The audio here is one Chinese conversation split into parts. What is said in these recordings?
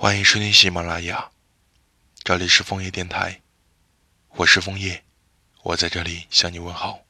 欢迎收听喜马拉雅，这里是枫叶电台，我是枫叶，我在这里向你问好。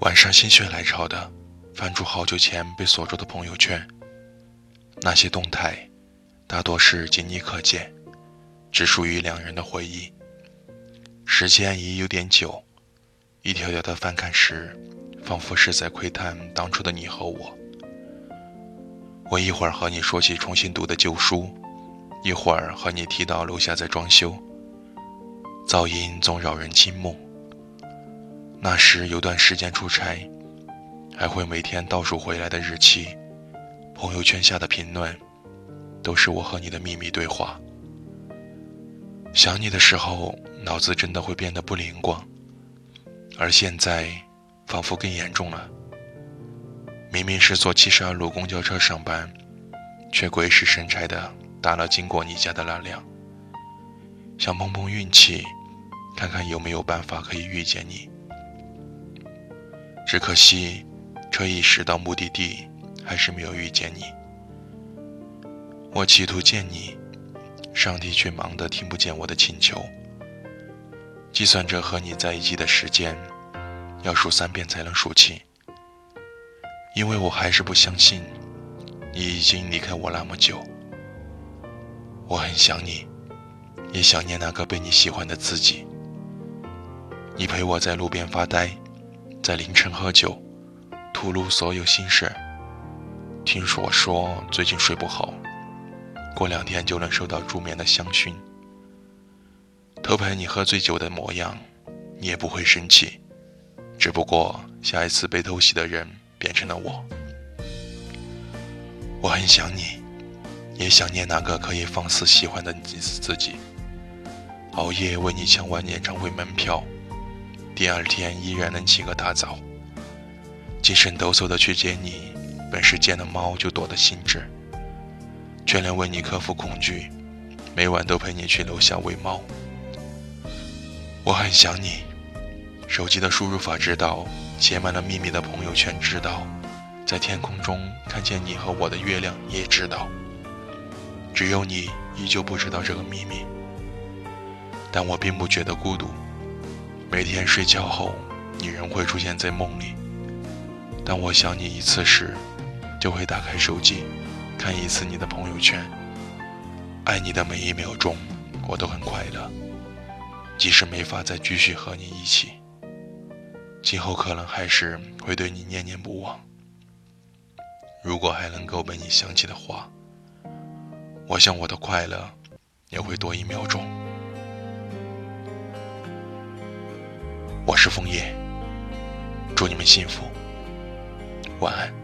晚上心血来潮的翻出好久前被锁住的朋友圈。那些动态，大多是仅你可见，只属于两人的回忆。时间已有点久，一条条的翻看时，仿佛是在窥探当初的你和我。我一会儿和你说起重新读的旧书，一会儿和你提到楼下在装修，噪音总扰人倾慕。那时有段时间出差，还会每天倒数回来的日期。朋友圈下的评论，都是我和你的秘密对话。想你的时候，脑子真的会变得不灵光，而现在，仿佛更严重了。明明是坐七十二路公交车上班，却鬼使神差的打了经过你家的那辆。想碰碰运气，看看有没有办法可以遇见你。只可惜，车一驶到目的地。还是没有遇见你，我企图见你，上帝却忙得听不见我的请求。计算着和你在一起的时间，要数三遍才能数清，因为我还是不相信你已经离开我那么久。我很想你，也想念那个被你喜欢的自己。你陪我在路边发呆，在凌晨喝酒，吐露所有心事。听说说最近睡不好，过两天就能收到助眠的香薰。偷拍你喝醉酒的模样，你也不会生气，只不过下一次被偷袭的人变成了我。我很想你，也想念那个可以放肆喜欢的你自己。熬夜为你抢完演唱会门票，第二天依然能起个大早，精神抖擞的去接你。本是见了猫就躲的性质，却能为你克服恐惧，每晚都陪你去楼下喂猫。我很想你，手机的输入法知道，写满了秘密的朋友圈知道，在天空中看见你和我的月亮也知道。只有你依旧不知道这个秘密，但我并不觉得孤独。每天睡觉后，你仍会出现在梦里。当我想你一次时，就会打开手机，看一次你的朋友圈。爱你的每一秒钟，我都很快乐。即使没法再继续和你一起，今后可能还是会对你念念不忘。如果还能够被你想起的话，我想我的快乐也会多一秒钟。我是枫叶，祝你们幸福，晚安。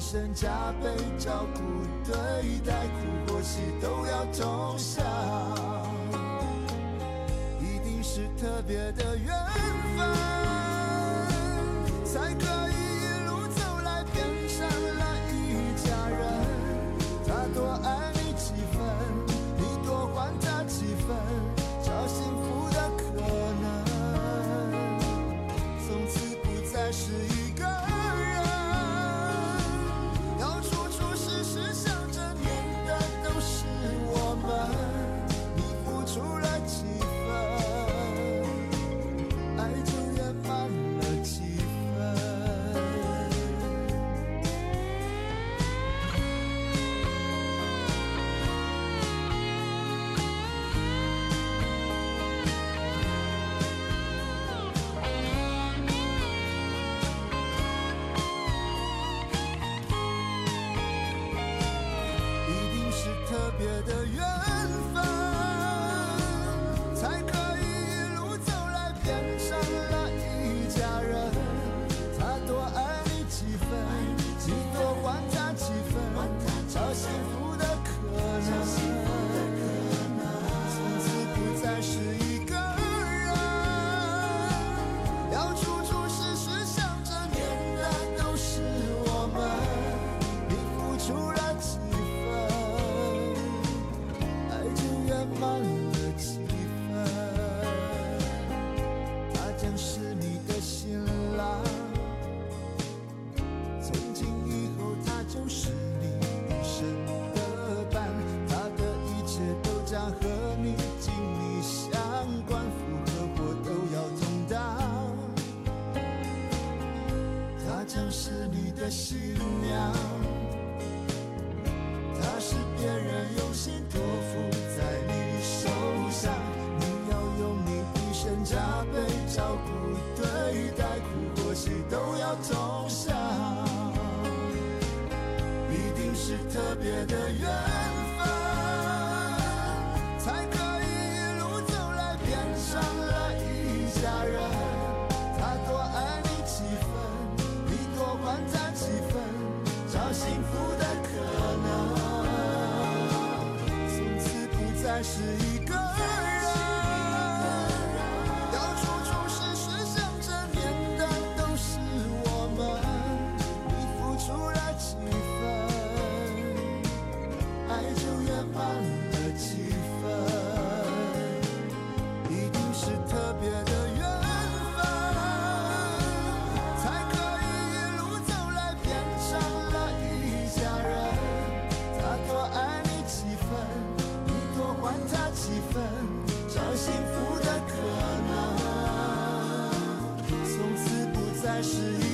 一生加倍照顾对待，苦或喜都要同享，一定是特别的缘将是你的新娘她是别人用心托付在你手上你要用你一生加倍照顾对待苦或喜都要同享一定是特别的缘是一是一